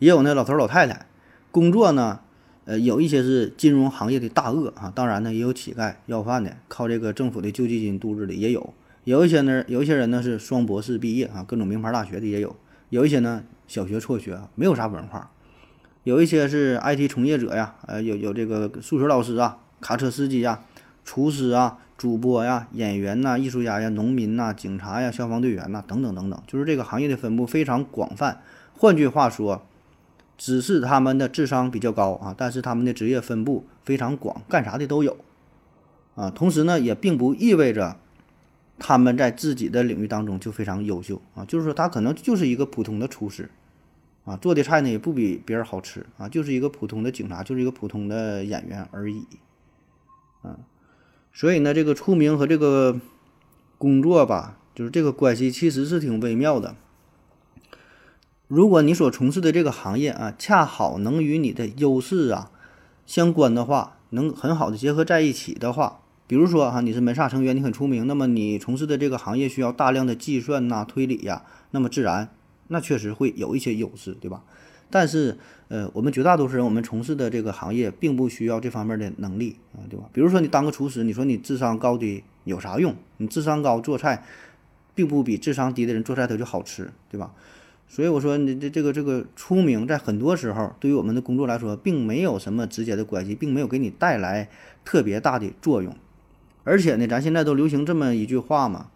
也有那老头老太太，工作呢。呃，有一些是金融行业的大鳄啊，当然呢，也有乞丐要饭的，靠这个政府的救济金度日的也有。有一些呢，有一些人呢是双博士毕业啊，各种名牌大学的也有。有一些呢，小学辍学，没有啥文化。有一些是 IT 从业者呀，呃，有有这个数学老师啊，卡车司机呀，厨师啊、主播呀、演员呐、艺术家呀、农民呐、警察呀、消防队员呐等等等等，就是这个行业的分布非常广泛。换句话说，只是他们的智商比较高啊，但是他们的职业分布非常广，干啥的都有啊。同时呢，也并不意味着他们在自己的领域当中就非常优秀啊，就是说他可能就是一个普通的厨师啊，做的菜呢也不比别人好吃啊，就是一个普通的警察，就是一个普通的演员而已啊。所以呢，这个出名和这个工作吧，就是这个关系其实是挺微妙的。如果你所从事的这个行业啊，恰好能与你的优势啊相关的话，能很好的结合在一起的话，比如说哈，你是门萨成员，你很出名，那么你从事的这个行业需要大量的计算呐、推理呀，那么自然那确实会有一些优势，对吧？但是呃，我们绝大多数人，我们从事的这个行业并不需要这方面的能力啊，对吧？比如说你当个厨师，你说你智商高低有啥用？你智商高做菜，并不比智商低的人做菜他就好吃，对吧？所以我说，你这这个这个出名，在很多时候对于我们的工作来说，并没有什么直接的关系，并没有给你带来特别大的作用。而且呢，咱现在都流行这么一句话嘛，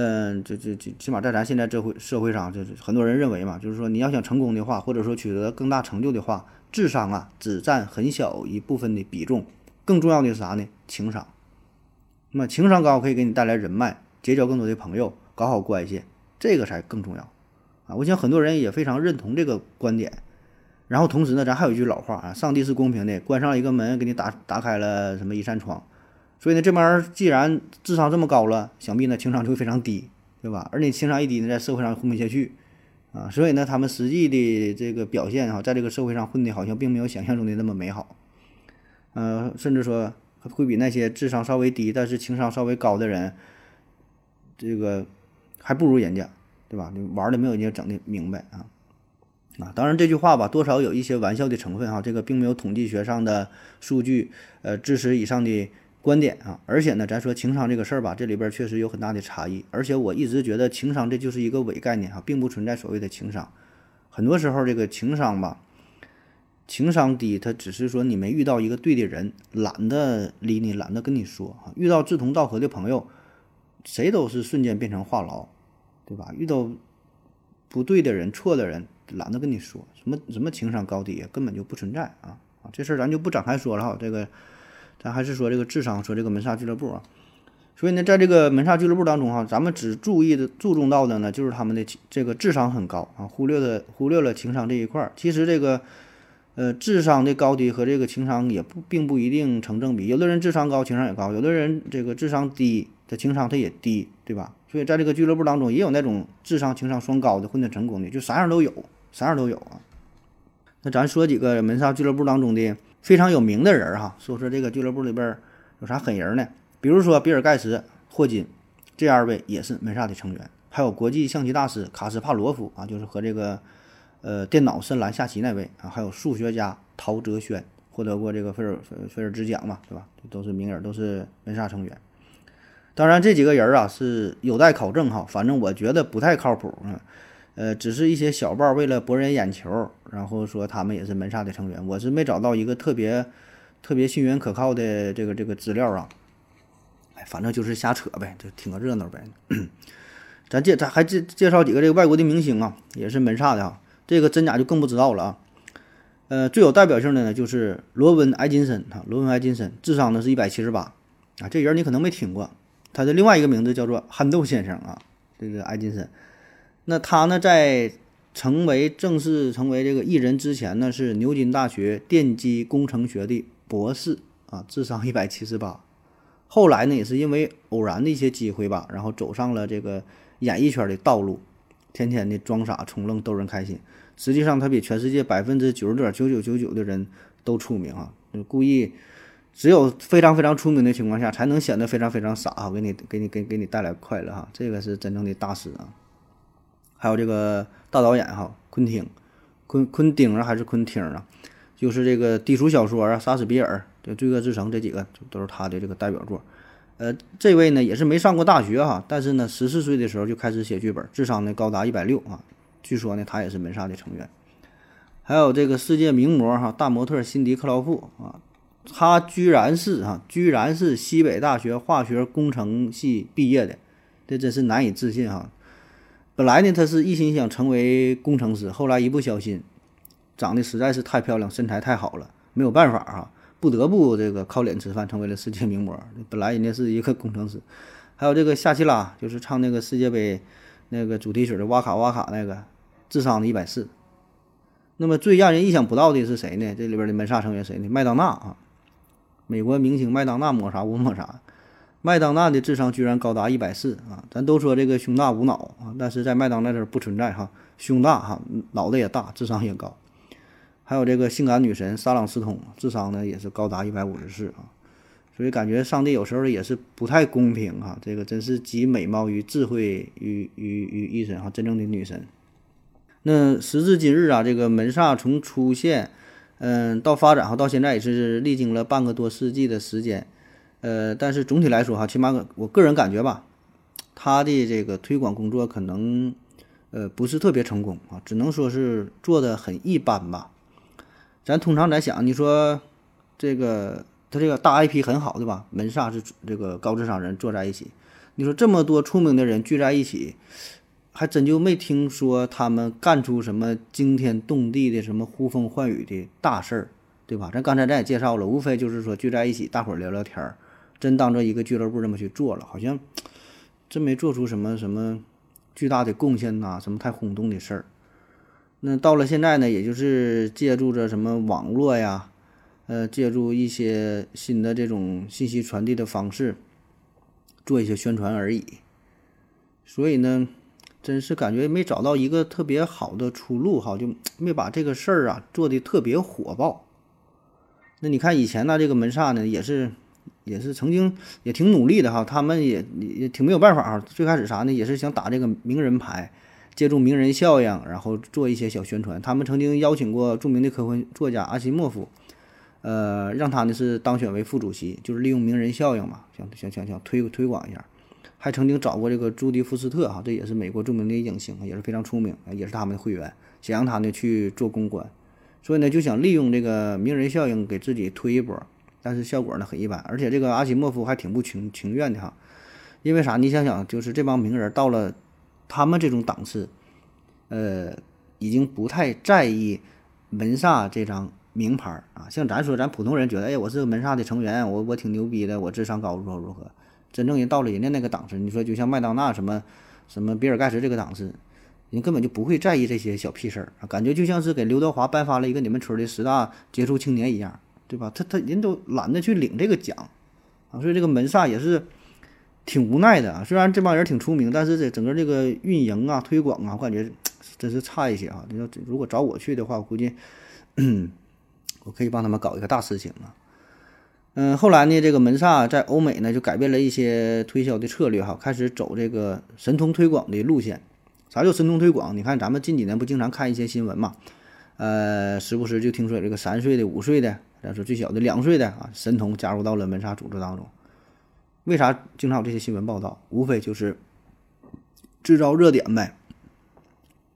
嗯，这这这，起码在咱现在这会社会上，就是很多人认为嘛，就是说你要想成功的话，或者说取得更大成就的话，智商啊只占很小一部分的比重，更重要的是啥呢？情商。那么情商高可以给你带来人脉，结交更多的朋友，搞好关系，这个才更重要。啊，我想很多人也非常认同这个观点。然后同时呢，咱还有一句老话啊，上帝是公平的，关上一个门，给你打打开了什么一扇窗。所以呢，这帮人既然智商这么高了，想必呢情商就会非常低，对吧？而你情商一低呢，在社会上混不下去啊。所以呢，他们实际的这个表现哈，在这个社会上混的好像并没有想象中的那么美好。呃，甚至说会比那些智商稍微低，但是情商稍微高的人，这个还不如人家。对吧？你玩的没有人家整的明白啊啊！当然这句话吧，多少有一些玩笑的成分哈。这个并没有统计学上的数据，呃，支持以上的观点啊。而且呢，咱说情商这个事儿吧，这里边确实有很大的差异。而且我一直觉得情商这就是一个伪概念哈，并不存在所谓的情商。很多时候这个情商吧，情商低，他只是说你没遇到一个对的人，懒得理你，懒得跟你说啊。遇到志同道合的朋友，谁都是瞬间变成话痨。对吧？遇到不对的人、错的人，懒得跟你说什么什么情商高低，根本就不存在啊！这事儿咱就不展开说了哈。这个咱还是说这个智商，说这个门萨俱乐部啊。所以呢，在这个门萨俱乐部当中哈，咱们只注意的、注重到的呢，就是他们的这个智商很高啊，忽略了忽略了情商这一块儿。其实这个呃智商的高低和这个情商也不并不一定成正比。有的人智商高，情商也高；有的人这个智商低，的情商他也低，对吧？所以在这个俱乐部当中，也有那种智商、情商双高的混得成功的，就啥样都有，啥样都有啊。那咱说几个门萨俱乐部当中的非常有名的人哈，说说这个俱乐部里边有啥狠人呢？比如说比尔盖茨、霍金这二位也是门萨的成员，还有国际象棋大师卡斯帕罗夫啊，就是和这个呃电脑深蓝下棋那位啊，还有数学家陶哲轩，获得过这个菲尔菲尔兹奖嘛，对吧？都是名人，都是门萨成员。当然，这几个人啊是有待考证哈，反正我觉得不太靠谱啊。呃，只是一些小报为了博人眼球，然后说他们也是门萨的成员，我是没找到一个特别特别信源可靠的这个这个资料啊。哎，反正就是瞎扯呗，就听个热闹呗。*clears throat* 咱介咱还介介绍几个这个外国的明星啊，也是门萨的啊，这个真假就更不知道了啊。呃，最有代表性的呢就是罗文·艾金森哈，罗文·艾金森智商呢是一百七十八啊，这人你可能没听过。他的另外一个名字叫做憨豆先生啊，这个艾金森。那他呢，在成为正式成为这个艺人之前呢，是牛津大学电机工程学的博士啊，智商一百七十八。后来呢，也是因为偶然的一些机会吧，然后走上了这个演艺圈的道路，天天的装傻充愣逗人开心。实际上，他比全世界百分之九十点九九九九的人都出名啊，就故意。只有非常非常出名的情况下，才能显得非常非常傻哈，给你给你给给你带来快乐哈，这个是真正的大师啊。还有这个大导演哈，昆汀，昆昆汀啊还是昆汀啊，就是这个低俗小说啊，杀死比尔，这罪恶之城这几个都是他的这个代表作。呃，这位呢也是没上过大学哈，但是呢十四岁的时候就开始写剧本，智商呢高达一百六啊。据说呢他也是门萨的成员。还有这个世界名模哈，大模特辛迪克劳夫啊。他居然是哈，居然是西北大学化学工程系毕业的，这真是难以置信哈。本来呢，他是一心想成为工程师，后来一不小心，长得实在是太漂亮，身材太好了，没有办法啊，不得不这个靠脸吃饭，成为了世界名模。本来人家是一个工程师，还有这个夏奇拉，就是唱那个世界杯那个主题曲的哇卡哇卡那个，智商的一百四。那么最让人意想不到的是谁呢？这里边的门萨成员谁呢？麦当娜啊。美国明星麦当娜抹啥我抹啥，麦当娜的智商居然高达一百四啊！咱都说这个胸大无脑啊，但是在麦当娜这儿不存在哈，胸大哈，脑袋也大，智商也高。还有这个性感女神莎朗斯通，智商呢也是高达一百五十四啊，所以感觉上帝有时候也是不太公平哈，这个真是集美貌与智慧于于于一身哈，真正的女神。那时至今日啊，这个门萨从出现。嗯，到发展哈，到现在也是历经了半个多世纪的时间，呃，但是总体来说哈，起码我个人感觉吧，他的这个推广工作可能呃不是特别成功啊，只能说是做的很一般吧。咱通常在想，你说这个他这个大 IP 很好对吧？门萨是这个高智商人坐在一起，你说这么多出名的人聚在一起。还真就没听说他们干出什么惊天动地的、什么呼风唤雨的大事儿，对吧？咱刚才咱也介绍了，无非就是说聚在一起，大伙儿聊聊天儿，真当做一个俱乐部这么去做了，好像 *tsk* 真没做出什么什么巨大的贡献呐，什么太轰动的事儿。那到了现在呢，也就是借助着什么网络呀，呃，借助一些新的这种信息传递的方式，做一些宣传而已。所以呢。真是感觉没找到一个特别好的出路哈，就 *tsk* 没把这个事儿啊做的特别火爆。那你看以前呢，这个门萨呢也是也是曾经也挺努力的哈，他们也也挺没有办法啊。最开始啥呢，也是想打这个名人牌，借助名人效应，然后做一些小宣传。他们曾经邀请过著名的科幻作家阿西莫夫，呃，让他呢是当选为副主席，就是利用名人效应嘛，想想想想推推广一下。还曾经找过这个朱迪福斯特哈，这也是美国著名的影星，也是非常出名，也是他们的会员，想让他呢去做公关，所以呢就想利用这个名人效应给自己推一波，但是效果呢很一般，而且这个阿西莫夫还挺不情情愿的哈，因为啥？你想想，就是这帮名人到了他们这种档次，呃，已经不太在意门萨这张名牌儿啊，像咱说，咱普通人觉得，哎，我是个门萨的成员，我我挺牛逼的，我智商高如何如何。真正人到了人家那个档次，你说就像麦当娜什么什么比尔盖茨这个档次，人根本就不会在意这些小屁事儿啊，感觉就像是给刘德华颁发了一个你们村的十大杰出青年一样，对吧？他他人都懒得去领这个奖啊，所以这个门萨也是挺无奈的啊。虽然这帮人挺出名，但是这整个这个运营啊、推广啊，我感觉真是差一些啊。你说如果找我去的话，我估计 *clears throat* 我可以帮他们搞一个大事情啊。嗯，后来呢，这个门萨在欧美呢就改变了一些推销的策略哈，开始走这个神通推广的路线。啥叫神通推广？你看咱们近几年不经常看一些新闻嘛，呃，时不时就听说有这个三岁的、五岁的，咱说最小的两岁的啊，神童加入到了门萨组织当中。为啥经常有这些新闻报道？无非就是制造热点呗，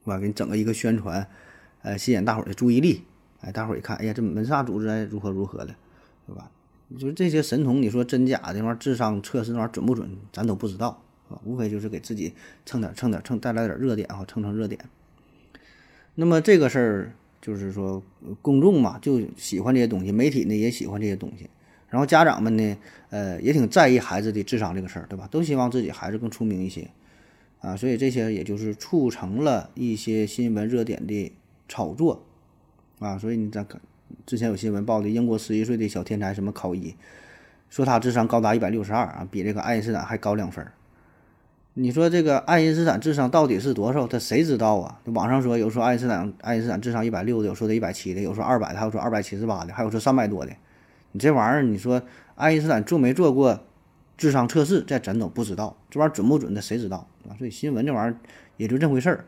我？给你整个一个宣传，呃，吸引大伙儿的注意力。哎，大伙儿一看，哎呀，这门萨组织如何如何的，对吧？就是这些神童，你说真假的那玩意儿，智商测试那玩意儿准不准，咱都不知道，是吧？无非就是给自己蹭点蹭点蹭，带来点热点啊，蹭蹭热点。那么这个事儿就是说，公众嘛就喜欢这些东西，媒体呢也喜欢这些东西，然后家长们呢，呃，也挺在意孩子的智商这个事儿，对吧？都希望自己孩子更出名一些啊，所以这些也就是促成了一些新闻热点的炒作啊，所以你再看。之前有新闻报的英国十一岁的小天才什么考一，说他智商高达一百六十二啊，比这个爱因斯坦还高两分儿。你说这个爱因斯坦智商到底是多少？他谁知道啊？网上说有说爱因斯坦爱因斯坦智商一百六的，有说他一百七的，有说二百的，还有说二百七十八的，还有说三百多的。你这玩意儿，你说爱因斯坦做没做过智商测试？这咱都不知道，这玩意儿准不准的谁知道啊？所以新闻这玩意儿也就这回事儿。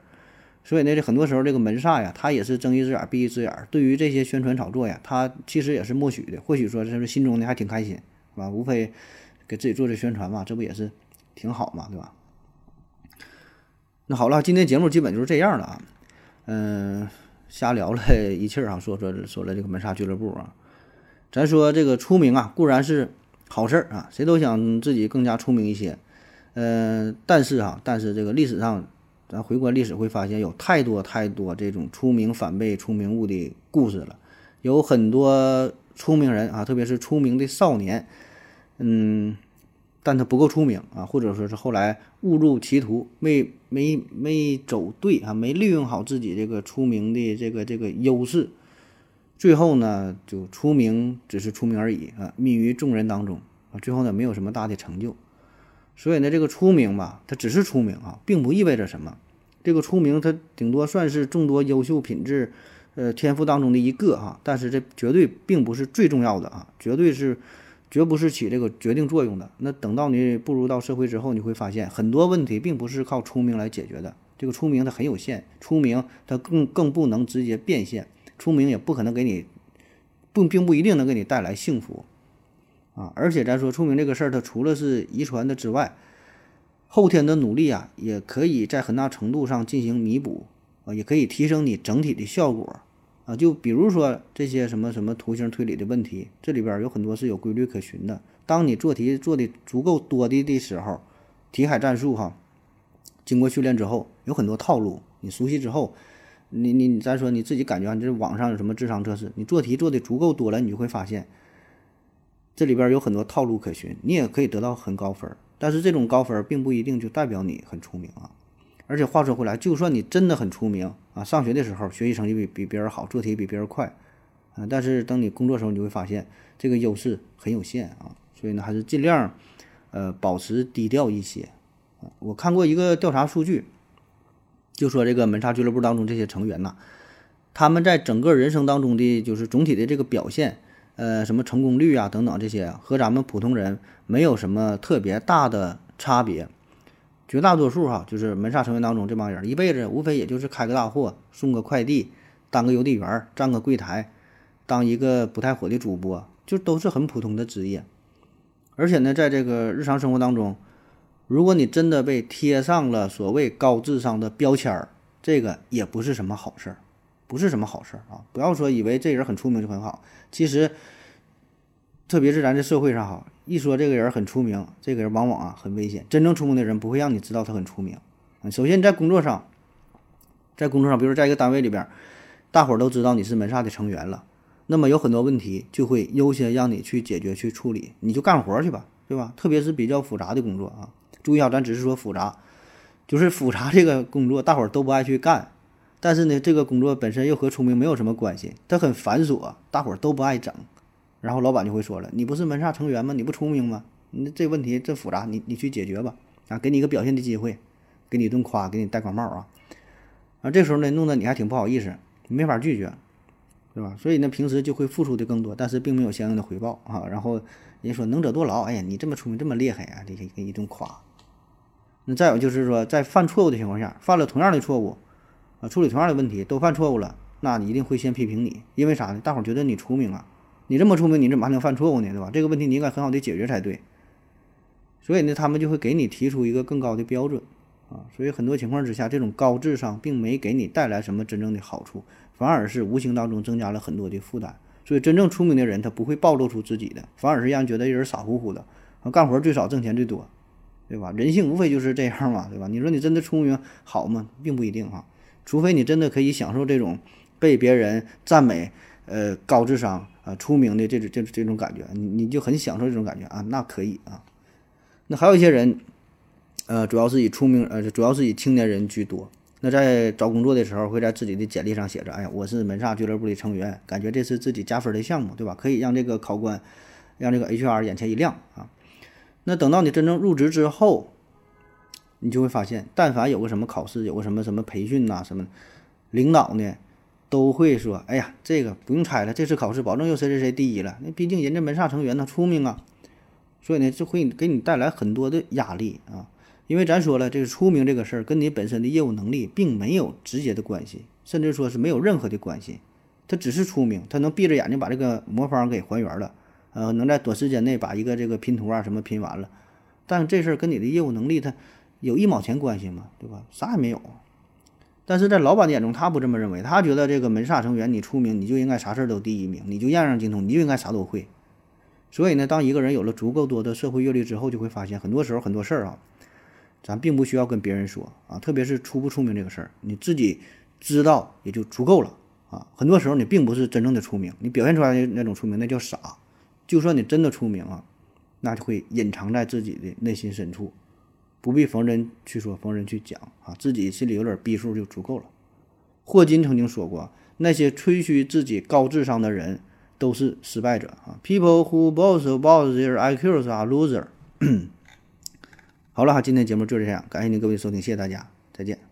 所以呢，这很多时候这个门萨呀，他也是睁一只眼闭一只眼。对于这些宣传炒作呀，他其实也是默许的。或许说这是心中呢还挺开心，是吧？无非给自己做这宣传嘛，这不也是挺好嘛，对吧？那好了，今天节目基本就是这样了啊。嗯，瞎聊了一气儿啊，说说说了这个门萨俱乐部啊，咱说这个出名啊，固然是好事儿啊，谁都想自己更加出名一些。呃，但是啊，但是这个历史上，咱回观历史会发现，有太多太多这种出名反被出名误的故事了。有很多出名人啊，特别是出名的少年，嗯，但他不够出名啊，或者说是后来误入歧途，没没没走对啊，没利用好自己这个出名的这个这个优势，最后呢，就出名只是出名而已啊，迷于众人当中啊，最后呢，没有什么大的成就。所以呢，这个出名吧，它只是出名啊，并不意味着什么。这个出名，它顶多算是众多优秀品质、呃天赋当中的一个哈，但是这绝对并不是最重要的啊，绝对是，绝不是起这个决定作用的。那等到你步入到社会之后，你会发现很多问题并不是靠出名来解决的。这个出名它很有限，出名它更更不能直接变现，出名也不可能给你，不并不一定能给你带来幸福。啊，而且咱说出名这个事儿，它除了是遗传的之外，后天的努力啊，也可以在很大程度上进行弥补啊，也可以提升你整体的效果啊。就比如说这些什么什么图形推理的问题，这里边有很多是有规律可循的。当你做题做的足够多的的时候，题海战术哈，经过训练之后，有很多套路，你熟悉之后，你你你再说你自己感觉，你这网上有什么智商测试，你做题做的足够多了，你就会发现。这里边有很多套路可循，你也可以得到很高分，但是这种高分并不一定就代表你很出名啊。而且话说回来，就算你真的很出名啊，上学的时候学习成绩比比别人好，做题比别人快啊，但是等你工作时候，你就会发现这个优势很有限啊。所以呢，还是尽量呃保持低调一些啊。我看过一个调查数据，就说这个门萨俱乐部当中这些成员呐，他们在整个人生当中的就是总体的这个表现。呃，什么成功率啊等等这些，和咱们普通人没有什么特别大的差别。绝大多数哈，就是门萨成员当中这帮人，一辈子无非也就是开个大货、送个快递、当个邮递员、站个柜台、当一个不太火的主播，就都是很普通的职业。而且呢，在这个日常生活当中，如果你真的被贴上了所谓高智商的标签儿，这个也不是什么好事儿。不是什么好事儿啊！不要说以为这人很出名就很好，其实，特别是咱这社会上哈，一说这个人很出名，这个人往往啊很危险。真正出名的人不会让你知道他很出名。首先你在工作上，在工作上，比如在一个单位里边，大伙儿都知道你是门萨的成员了，那么有很多问题就会优先让你去解决去处理，你就干活去吧，对吧？特别是比较复杂的工作啊，注意啊，咱只是说复杂，就是复杂这个工作，大伙儿都不爱去干。但是呢，这个工作本身又和出名没有什么关系，它很繁琐，大伙儿都不爱整。然后老板就会说了：“你不是门萨成员吗？你不出名吗？你这问题这复杂，你你去解决吧。啊，给你一个表现的机会，给你一顿夸，给你戴高帽啊。啊，这时候呢，弄得你还挺不好意思，没法拒绝，对吧？所以呢，平时就会付出的更多，但是并没有相应的回报啊。然后人家说能者多劳，哎呀，你这么聪明，这么厉害啊，这给一顿夸。那再有就是说，在犯错误的情况下，犯了同样的错误。啊处理同样的问题都犯错误了，那你一定会先批评你，因为啥呢？大伙觉得你出名啊，你这么聪明，你怎么还能犯错误呢？对吧？这个问题你应该很好的解决才对。所以呢，他们就会给你提出一个更高的标准啊。所以很多情况之下，这种高智商并没给你带来什么真正的好处，反而是无形当中增加了很多的负担。所以真正聪明的人，他不会暴露出自己的，反而是让人觉得人傻乎乎的，干活最少挣钱最多，对吧？人性无非就是这样嘛，对吧？你说你真的聪明好吗？并不一定哈。除非你真的可以享受这种被别人赞美、呃高智商、啊出名的这种这这种感觉，你你就很享受这种感觉啊，那可以啊。那还有一些人，呃，主要是以出名，呃，主要是以青年人居多。那在找工作的时候，会在自己的简历上写着：“哎呀，我是门萨俱乐部的成员，感觉这是自己加分的项目，对吧？可以让这个考官，让这个 HR 眼前一亮啊。”那等到你真正入职之后，你就会发现，但凡有个什么考试，有个什么什么培训呐，什么领导呢，都会说：“哎呀，这个不用猜了，这次考试保证又谁谁谁第一了。”那毕竟人家门萨成员他出名啊，所以呢，就会给你带来很多的压力啊。因为咱说了，这个出名这个事儿跟你本身的业务能力并没有直接的关系，甚至说是没有任何的关系。他只是出名，他能闭着眼睛把这个魔方给还原了，呃，能在短时间内把一个这个拼图啊什么拼完了，但这事儿跟你的业务能力它。有一毛钱关系吗？对吧？啥也没有。但是在老板的眼中，他不这么认为，他觉得这个门萨成员你出名，你就应该啥事儿都第一名，你就样样精通，你就应该啥都会。所以呢，当一个人有了足够多的社会阅历之后，就会发现很多时候很多事儿啊，咱并不需要跟别人说啊，特别是出不出名这个事儿，你自己知道也就足够了啊。很多时候你并不是真正的出名，你表现出来的那种出名那叫傻。就算你真的出名啊，那就会隐藏在自己的内心深处，不必逢人去说，逢人去讲啊，自己心里有点逼数就足够了。霍金曾经说过，那些吹嘘自己高智商的人。都是失败者啊！People who boast about their IQs are loser。*coughs* 好了哈，今天节目就这样，感谢您各位收听，谢谢大家，再见。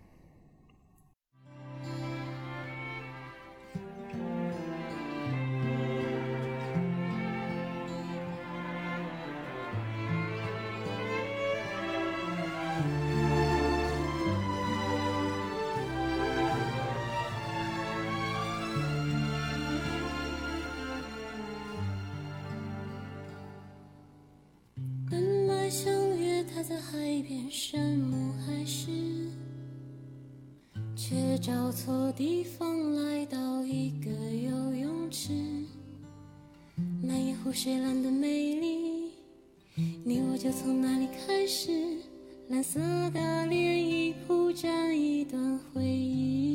湖水蓝的美丽，你我就从那里开始。蓝色的涟漪铺展一段回忆。